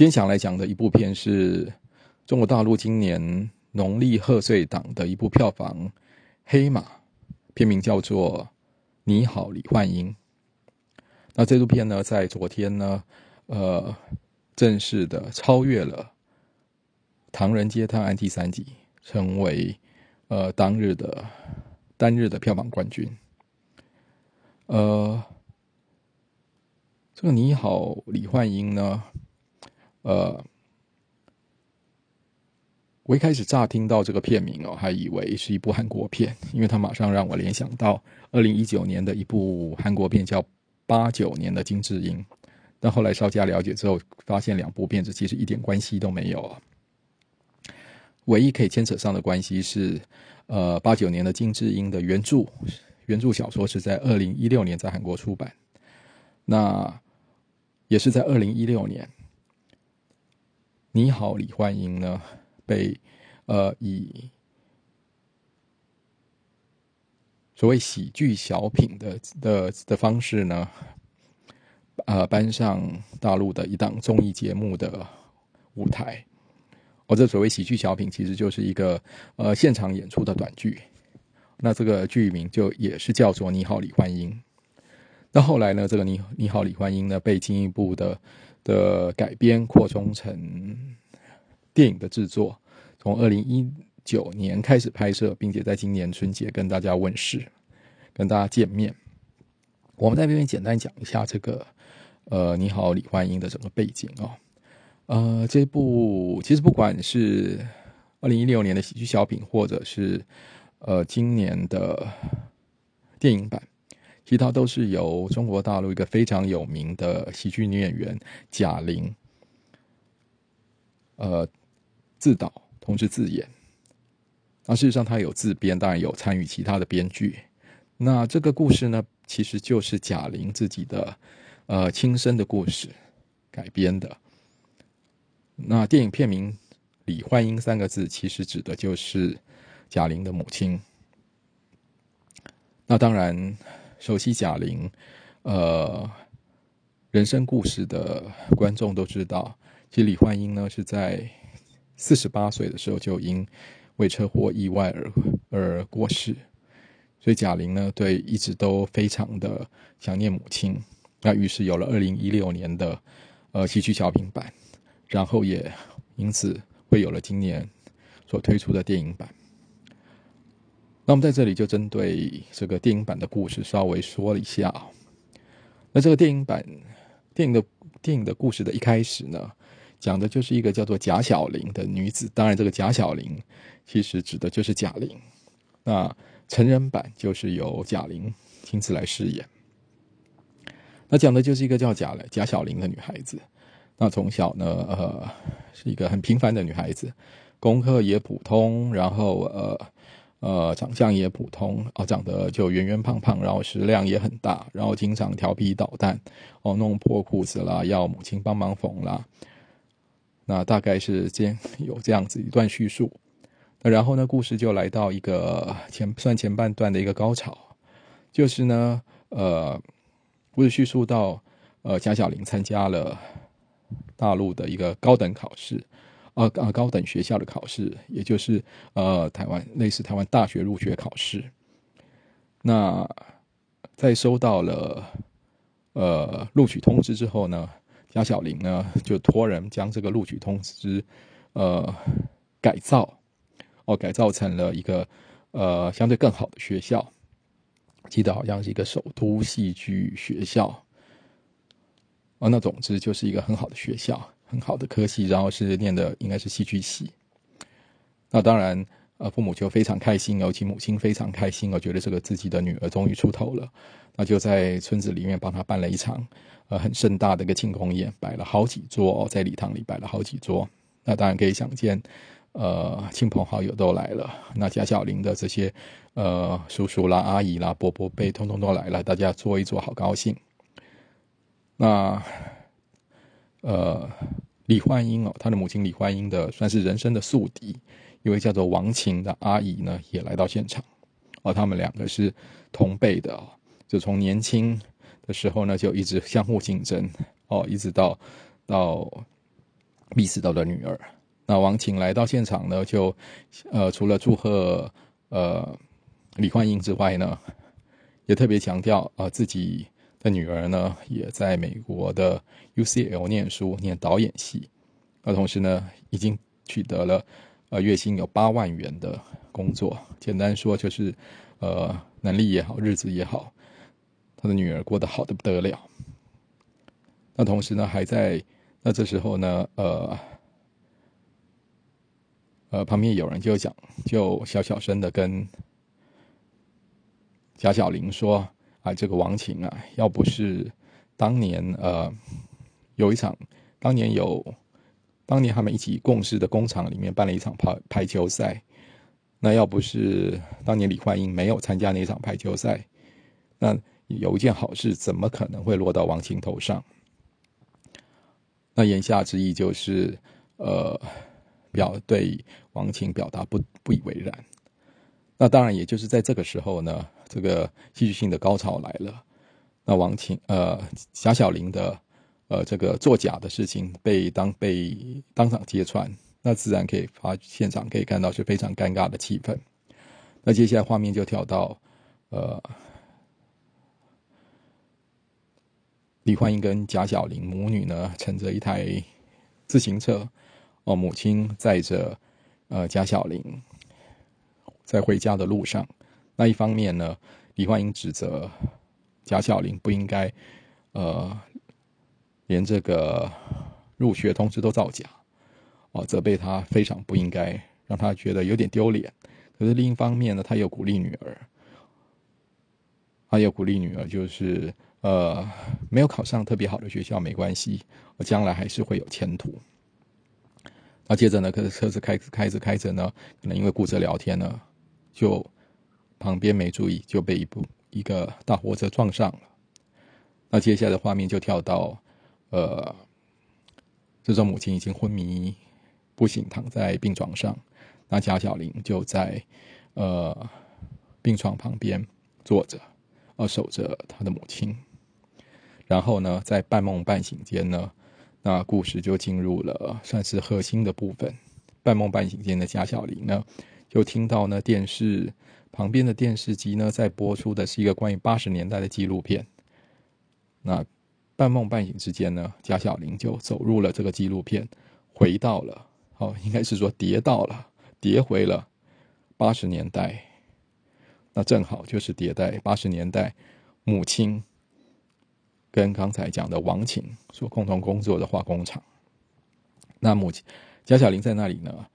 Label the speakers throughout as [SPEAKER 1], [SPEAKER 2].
[SPEAKER 1] 今天想来讲的一部片是中国大陆今年农历贺岁档的一部票房黑马，片名叫做《你好，李焕英》。那这部片呢，在昨天呢，呃，正式的超越了《唐人街探案》第三集，成为呃当日的单日的票房冠军。呃，这个《你好，李焕英》呢？呃，我一开始乍听到这个片名哦，还以为是一部韩国片，因为它马上让我联想到二零一九年的一部韩国片叫《八九年的金智英》，但后来稍加了解之后，发现两部片子其实一点关系都没有。唯一可以牵扯上的关系是，呃，八九年的金智英的原著原著小说是在二零一六年在韩国出版，那也是在二零一六年。你好，李焕英呢？被呃以所谓喜剧小品的的的方式呢，呃搬上大陆的一档综艺节目的舞台。我这所谓喜剧小品，其实就是一个呃现场演出的短剧。那这个剧名就也是叫做《你好，李焕英》。那后来呢，这个你你好，李焕英呢，被进一步的。的改编扩充成电影的制作，从二零一九年开始拍摄，并且在今年春节跟大家问世，跟大家见面。我们在这边简单讲一下这个，呃，你好，李焕英的整个背景哦。呃，这部其实不管是二零一六年的喜剧小品，或者是呃今年的电影版。其他都是由中国大陆一个非常有名的喜剧女演员贾玲，呃，自导同时自演。那事实上，她有自编，当然有参与其他的编剧。那这个故事呢，其实就是贾玲自己的呃亲身的故事改编的。那电影片名“李焕英”三个字，其实指的就是贾玲的母亲。那当然。熟悉贾玲，呃，人生故事的观众都知道，其实李焕英呢是在四十八岁的时候就因为车祸意外而而过世，所以贾玲呢对一直都非常的想念母亲，那于是有了二零一六年的呃戏剧小品版，然后也因此会有了今年所推出的电影版。那我们在这里就针对这个电影版的故事稍微说了一下。那这个电影版电影的电影的故事的一开始呢，讲的就是一个叫做贾小玲的女子。当然，这个贾小玲其实指的就是贾玲。那成人版就是由贾玲亲自来饰演。那讲的就是一个叫贾贾小玲的女孩子。那从小呢，呃，是一个很平凡的女孩子，功课也普通，然后呃。呃，长相也普通啊，长得就圆圆胖胖，然后食量也很大，然后经常调皮捣蛋，哦，弄破裤子啦，要母亲帮忙缝啦。那大概是这样有这样子一段叙述。那然后呢，故事就来到一个前算前半段的一个高潮，就是呢，呃，故事叙述到，呃，贾小玲参加了大陆的一个高等考试。呃呃，高等学校的考试，也就是呃台湾类似台湾大学入学考试。那在收到了呃录取通知之后呢，贾小玲呢就托人将这个录取通知呃改造，哦改造成了一个呃相对更好的学校，记得好像是一个首都戏剧学校。哦，那总之就是一个很好的学校。很好的科系，然后是念的应该是戏剧系。那当然，呃，父母就非常开心，尤其母亲非常开心，我觉得这个自己的女儿终于出头了。那就在村子里面帮他办了一场呃很盛大的一个庆功宴，摆了好几桌，在礼堂里摆了好几桌。那当然可以想见，呃，亲朋好友都来了。那贾小玲的这些呃叔叔啦、阿姨啦、伯伯辈，通通都来了，大家坐一坐，好高兴。那。呃，李焕英哦，他的母亲李焕英的算是人生的宿敌，一位叫做王晴的阿姨呢，也来到现场。哦，他们两个是同辈的哦，就从年轻的时候呢，就一直相互竞争哦，一直到到逼死到的女儿。那王晴来到现场呢，就呃除了祝贺呃李焕英之外呢，也特别强调啊自己的女儿呢也在美国的 UCL 念书，念导演系，那同时呢已经取得了呃月薪有八万元的工作。简单说就是，呃能力也好，日子也好。他的女儿过得好的不得了，那同时呢，还在那这时候呢，呃，呃，旁边有人就讲，就小小声的跟贾小玲说：“啊，这个王晴啊，要不是当年呃有一场，当年有当年他们一起共事的工厂里面办了一场排排球赛，那要不是当年李焕英没有参加那场排球赛，那。”有一件好事，怎么可能会落到王晴头上？那言下之意就是，呃，表对王晴表达不不以为然。那当然，也就是在这个时候呢，这个戏剧性的高潮来了。那王晴，呃，贾小玲的，呃，这个作假的事情被当被当场揭穿，那自然可以发现场可以看到是非常尴尬的气氛。那接下来画面就跳到，呃。李焕英跟贾小玲母女呢，乘着一台自行车，哦，母亲载着呃贾小玲在回家的路上。那一方面呢，李焕英指责贾小玲不应该呃连这个入学通知都造假，哦，责备她非常不应该，让她觉得有点丢脸。可是另一方面呢，她又鼓励女儿，她又鼓励女儿就是。呃，没有考上特别好的学校没关系，我将来还是会有前途。那接着呢，可是车子开开着开着呢，可能因为顾着聊天呢，就旁边没注意就被一部一个大货车撞上了。那接下来的画面就跳到，呃，这种母亲已经昏迷不醒，躺在病床上，那贾小玲就在呃病床旁边坐着，呃守着他的母亲。然后呢，在半梦半醒间呢，那故事就进入了算是核心的部分。半梦半醒间的贾小玲呢，就听到呢电视旁边的电视机呢在播出的是一个关于八十年代的纪录片。那半梦半醒之间呢，贾小玲就走入了这个纪录片，回到了哦，应该是说跌到了，跌回了八十年代。那正好就是迭代八十年代母亲。跟刚才讲的王晴所共同工作的化工厂，那母亲贾小玲在那里呢，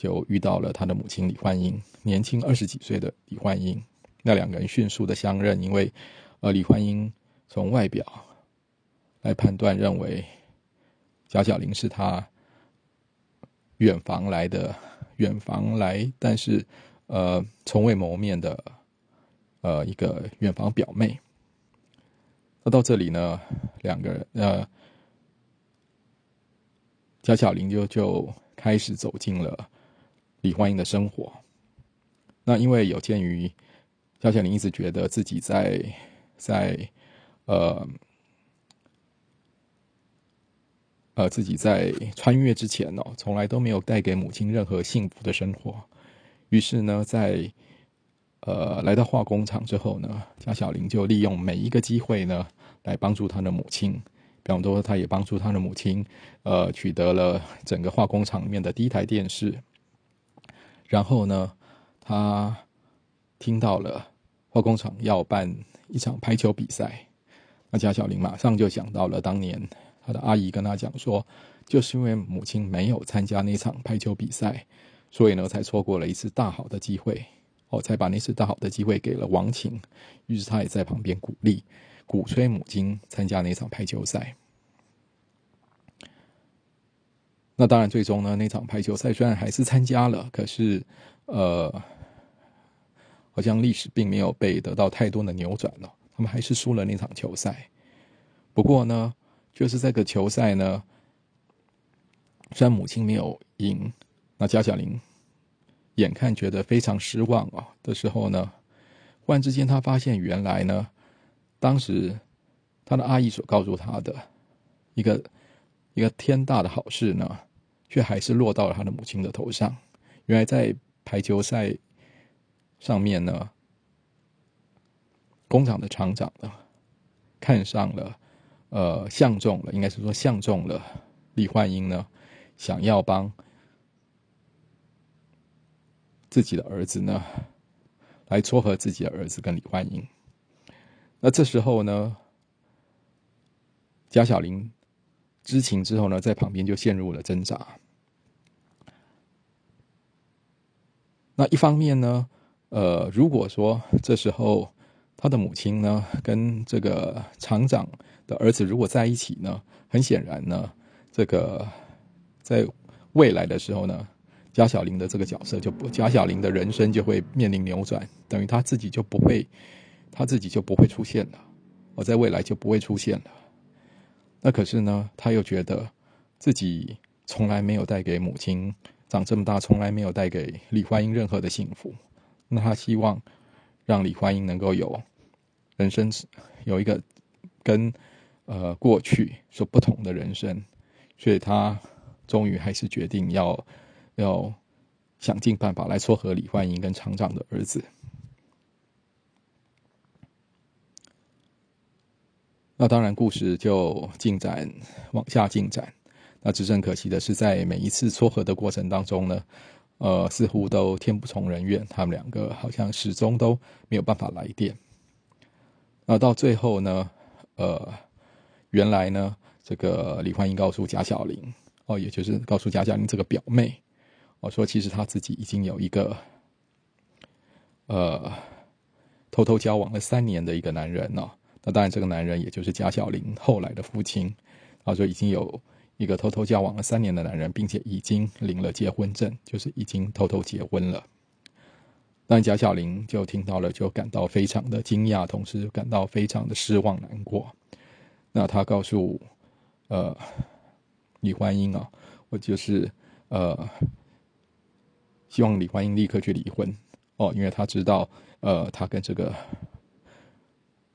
[SPEAKER 1] 就遇到了他的母亲李焕英，年轻二十几岁的李焕英。那两个人迅速的相认，因为呃李焕英从外表来判断，认为贾小玲是他远房来的，远房来，但是呃从未谋面的呃一个远房表妹。那到这里呢，两个人呃，贾小玲就就开始走进了李焕英的生活。那因为有鉴于贾小玲一直觉得自己在在呃呃自己在穿越之前哦，从来都没有带给母亲任何幸福的生活，于是呢，在呃，来到化工厂之后呢，贾小玲就利用每一个机会呢，来帮助她的母亲。比方说，她也帮助她的母亲，呃，取得了整个化工厂里面的第一台电视。然后呢，他听到了化工厂要办一场排球比赛，那贾小玲马上就想到了当年他的阿姨跟他讲说，就是因为母亲没有参加那场排球比赛，所以呢，才错过了一次大好的机会。哦，才把那次大好的机会给了王晴，于是他也在旁边鼓励、鼓吹母亲参加那场排球赛。那当然，最终呢，那场排球赛虽然还是参加了，可是，呃，好像历史并没有被得到太多的扭转了，他们还是输了那场球赛。不过呢，就是这个球赛呢，虽然母亲没有赢，那贾小玲。眼看觉得非常失望啊的时候呢，忽然之间他发现原来呢，当时他的阿姨所告诉他的一个一个天大的好事呢，却还是落到了他的母亲的头上。原来在排球赛上面呢，工厂的厂长呢看上了，呃，相中了，应该是说相中了李焕英呢，想要帮自己的儿子呢来撮合自己的儿子跟李焕英。那这时候呢，贾小玲知情之后呢，在旁边就陷入了挣扎。那一方面呢，呃，如果说这时候他的母亲呢跟这个厂长的儿子如果在一起呢，很显然呢，这个在未来的时候呢，贾小玲的这个角色就不，贾小玲的人生就会面临扭转，等于他自己就不会。他自己就不会出现了，我在未来就不会出现了。那可是呢，他又觉得自己从来没有带给母亲长这么大，从来没有带给李焕英任何的幸福。那他希望让李焕英能够有人生有一个跟呃过去所不同的人生，所以他终于还是决定要要想尽办法来撮合李焕英跟厂长的儿子。那当然，故事就进展往下进展。那只是很可惜的是，在每一次撮合的过程当中呢，呃，似乎都天不从人愿，他们两个好像始终都没有办法来电。那到最后呢，呃，原来呢，这个李焕英告诉贾小玲，哦，也就是告诉贾小玲这个表妹，哦，说其实他自己已经有一个，呃，偷偷交往了三年的一个男人了。那当然，这个男人也就是贾小玲后来的父亲，他说已经有一个偷偷交往了三年的男人，并且已经领了结婚证，就是已经偷偷结婚了。但贾小玲就听到了，就感到非常的惊讶，同时感到非常的失望难过。那他告诉呃李焕英啊，我就是呃希望李焕英立刻去离婚哦，因为他知道呃他跟这个。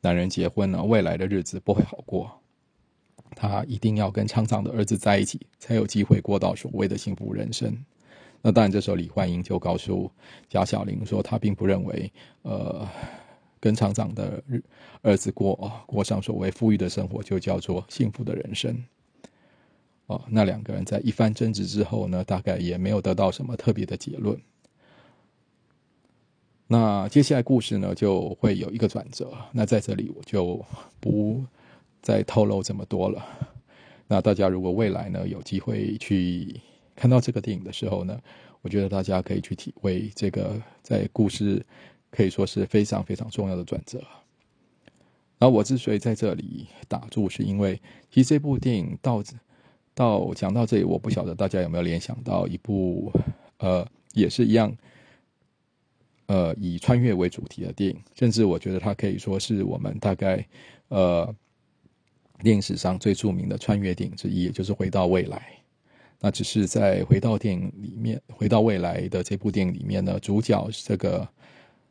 [SPEAKER 1] 男人结婚了，未来的日子不会好过。他一定要跟厂长的儿子在一起，才有机会过到所谓的幸福人生。那当然，这时候李焕英就告诉贾小玲说，他并不认为，呃，跟厂长的儿子过过上所谓富裕的生活，就叫做幸福的人生。哦，那两个人在一番争执之后呢，大概也没有得到什么特别的结论。那接下来故事呢，就会有一个转折。那在这里我就不再透露这么多了。那大家如果未来呢有机会去看到这个电影的时候呢，我觉得大家可以去体会这个在故事可以说是非常非常重要的转折。然后我之所以在这里打住，是因为其实这部电影到到讲到这里，我不晓得大家有没有联想到一部呃也是一样。呃，以穿越为主题的电影，甚至我觉得它可以说是我们大概呃电影史上最著名的穿越电影之一，也就是《回到未来》。那只是在《回到电影》里面，《回到未来》的这部电影里面呢，主角这个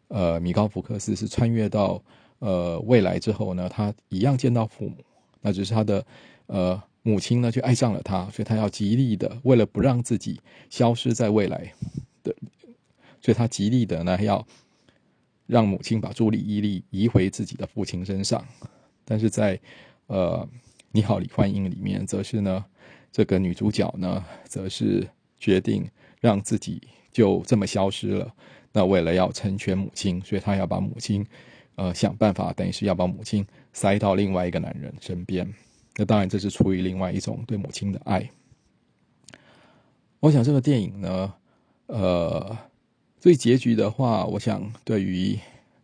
[SPEAKER 1] 呃米高福克斯是穿越到呃未来之后呢，他一样见到父母，那只是他的呃母亲呢就爱上了他，所以他要极力的为了不让自己消失在未来的。所以他极力的呢，要让母亲把注意力移回自己的父亲身上。但是在呃《你好，李焕英》里面，则是呢，这个女主角呢，则是决定让自己就这么消失了。那为了要成全母亲，所以她要把母亲呃想办法，等于是要把母亲塞到另外一个男人身边。那当然，这是出于另外一种对母亲的爱。我想这个电影呢，呃。所以结局的话，我想对于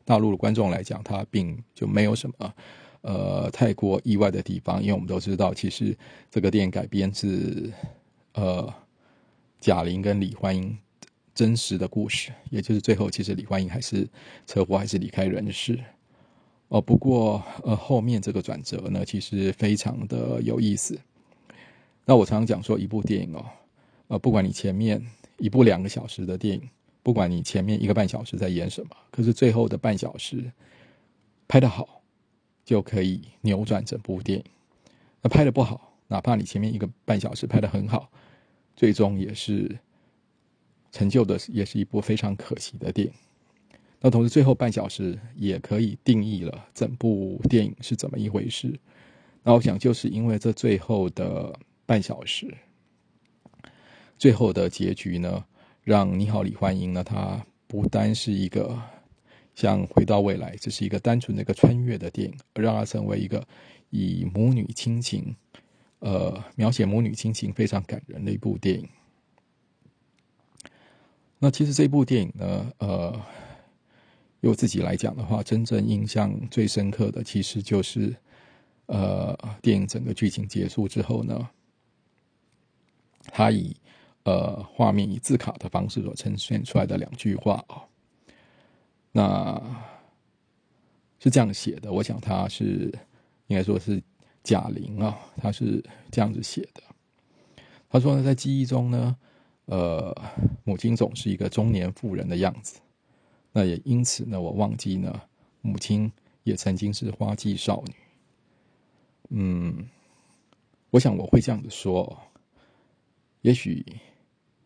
[SPEAKER 1] 大陆的观众来讲，它并就没有什么呃太过意外的地方，因为我们都知道，其实这个电影改编自呃贾玲跟李焕英真实的故事，也就是最后其实李焕英还是车祸还是离开人世哦。不过呃后面这个转折呢，其实非常的有意思。那我常常讲说，一部电影哦，呃，不管你前面一部两个小时的电影。不管你前面一个半小时在演什么，可是最后的半小时拍的好，就可以扭转整部电影。那拍的不好，哪怕你前面一个半小时拍的很好，最终也是成就的，也是一部非常可惜的电影。那同时，最后半小时也可以定义了整部电影是怎么一回事。那我想，就是因为这最后的半小时，最后的结局呢，让你好，李焕英呢，它不单是一个像回到未来，这是一个单纯的一个穿越的电影，而让它成为一个以母女亲情，呃，描写母女亲情非常感人的一部电影。那其实这部电影呢，呃，由自己来讲的话，真正印象最深刻的，其实就是。呃，电影整个剧情结束之后呢，他以呃画面以字卡的方式所呈现出来的两句话啊，那是这样写的。我想他是应该说是贾玲啊，他是这样子写的。他说呢，在记忆中呢，呃，母亲总是一个中年妇人的样子，那也因此呢，我忘记呢，母亲也曾经是花季少女。嗯，我想我会这样子说，也许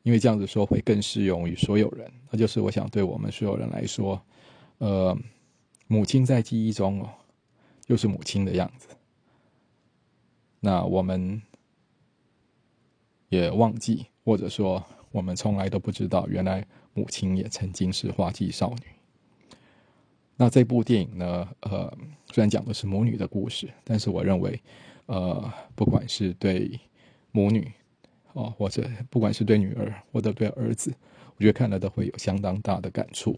[SPEAKER 1] 因为这样子说会更适用于所有人，那就是我想对我们所有人来说，呃，母亲在记忆中哦，就是母亲的样子，那我们也忘记，或者说我们从来都不知道，原来母亲也曾经是花季少女。那这部电影呢？呃，虽然讲的是母女的故事，但是我认为，呃，不管是对母女，哦，或者不管是对女儿或者对儿子，我觉得看了都会有相当大的感触。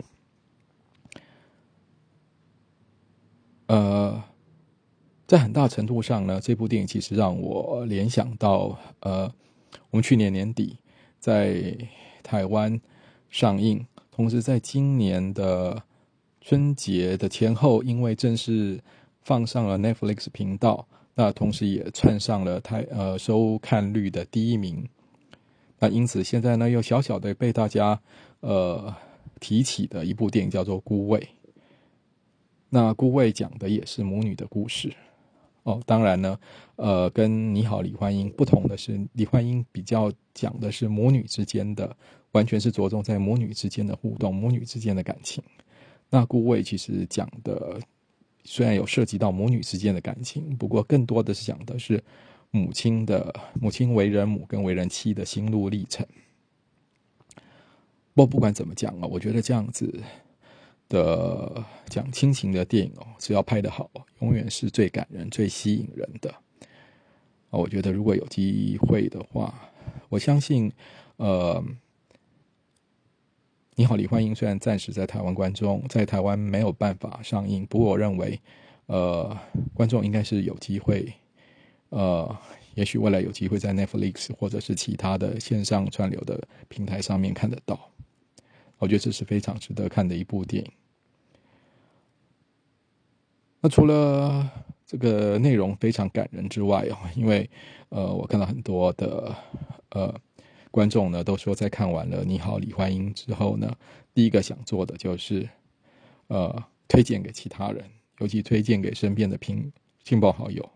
[SPEAKER 1] 呃，在很大程度上呢，这部电影其实让我联想到，呃，我们去年年底在台湾上映，同时在今年的。春节的前后，因为正式放上了 Netflix 频道，那同时也窜上了台呃收看率的第一名。那因此现在呢，又小小的被大家呃提起的一部电影叫做《孤味》。那《孤味》讲的也是母女的故事哦。当然呢，呃，跟《你好，李焕英》不同的是，李焕英比较讲的是母女之间的，完全是着重在母女之间的互动，母女之间的感情。那顾魏其实讲的虽然有涉及到母女之间的感情，不过更多的是讲的是母亲的母亲为人母跟为人妻的心路历程。不不管怎么讲啊，我觉得这样子的讲亲情的电影哦，只要拍得好，永远是最感人、最吸引人的。啊，我觉得如果有机会的话，我相信，呃。你好，李焕英虽然暂时在台湾观众在台湾没有办法上映，不过我认为，呃，观众应该是有机会，呃，也许未来有机会在 Netflix 或者是其他的线上串流的平台上面看得到。我觉得这是非常值得看的一部电影。那除了这个内容非常感人之外哦，因为呃，我看到很多的呃。观众呢都说，在看完了《你好，李焕英》之后呢，第一个想做的就是，呃，推荐给其他人，尤其推荐给身边的亲亲朋好友，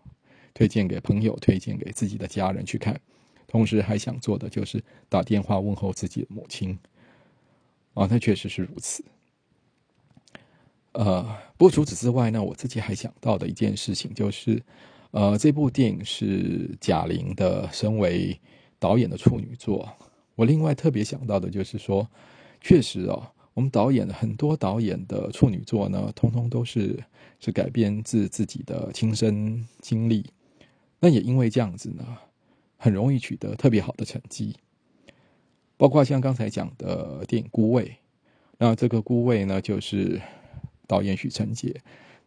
[SPEAKER 1] 推荐给朋友，推荐给自己的家人去看。同时还想做的就是打电话问候自己的母亲。啊，那确实是如此。呃，不过除此之外呢，我自己还想到的一件事情就是，呃，这部电影是贾玲的，身为。导演的处女作，我另外特别想到的就是说，确实哦，我们导演很多导演的处女作呢，通通都是是改编自自己的亲身经历。那也因为这样子呢，很容易取得特别好的成绩。包括像刚才讲的电影《孤味》，那这个《孤味》呢，就是导演许成杰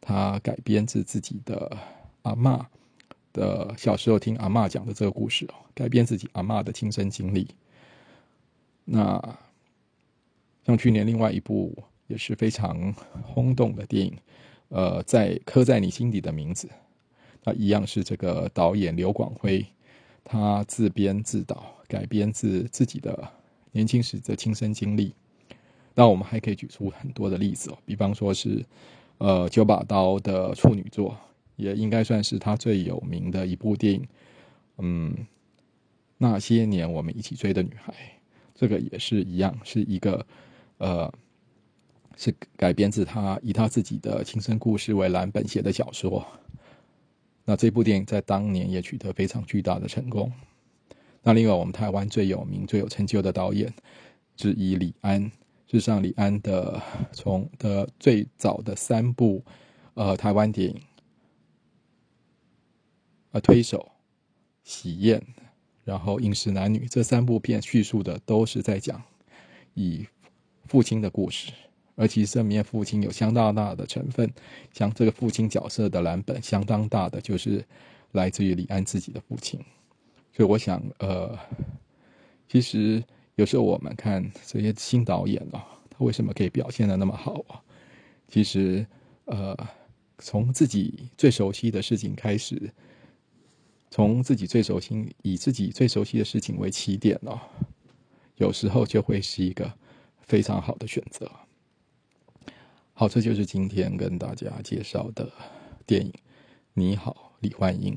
[SPEAKER 1] 他改编自自己的阿妈。的小时候听阿妈讲的这个故事哦，改编自己阿妈的亲身经历。那像去年另外一部也是非常轰动的电影，呃，在刻在你心底的名字，那一样是这个导演刘广辉他自编自导改编自自己的年轻时的亲身经历。那我们还可以举出很多的例子哦，比方说是呃九把刀的处女作。也应该算是他最有名的一部电影，嗯，那些年我们一起追的女孩，这个也是一样，是一个呃，是改编自他以他自己的亲身故事为蓝本写的小说。那这部电影在当年也取得非常巨大的成功。那另外，我们台湾最有名、最有成就的导演之一李安，事实上，李安的从的最早的三部呃台湾电影，呃推手、喜宴。然后，《饮食男女》这三部片叙述的都是在讲以父亲的故事，而其实里面父亲有相当大的成分，像这个父亲角色的蓝本相当大的就是来自于李安自己的父亲。所以，我想，呃，其实有时候我们看这些新导演啊，他为什么可以表现的那么好啊？其实，呃，从自己最熟悉的事情开始。从自己最熟悉、以自己最熟悉的事情为起点哦，有时候就会是一个非常好的选择。好，这就是今天跟大家介绍的电影《你好，李焕英》。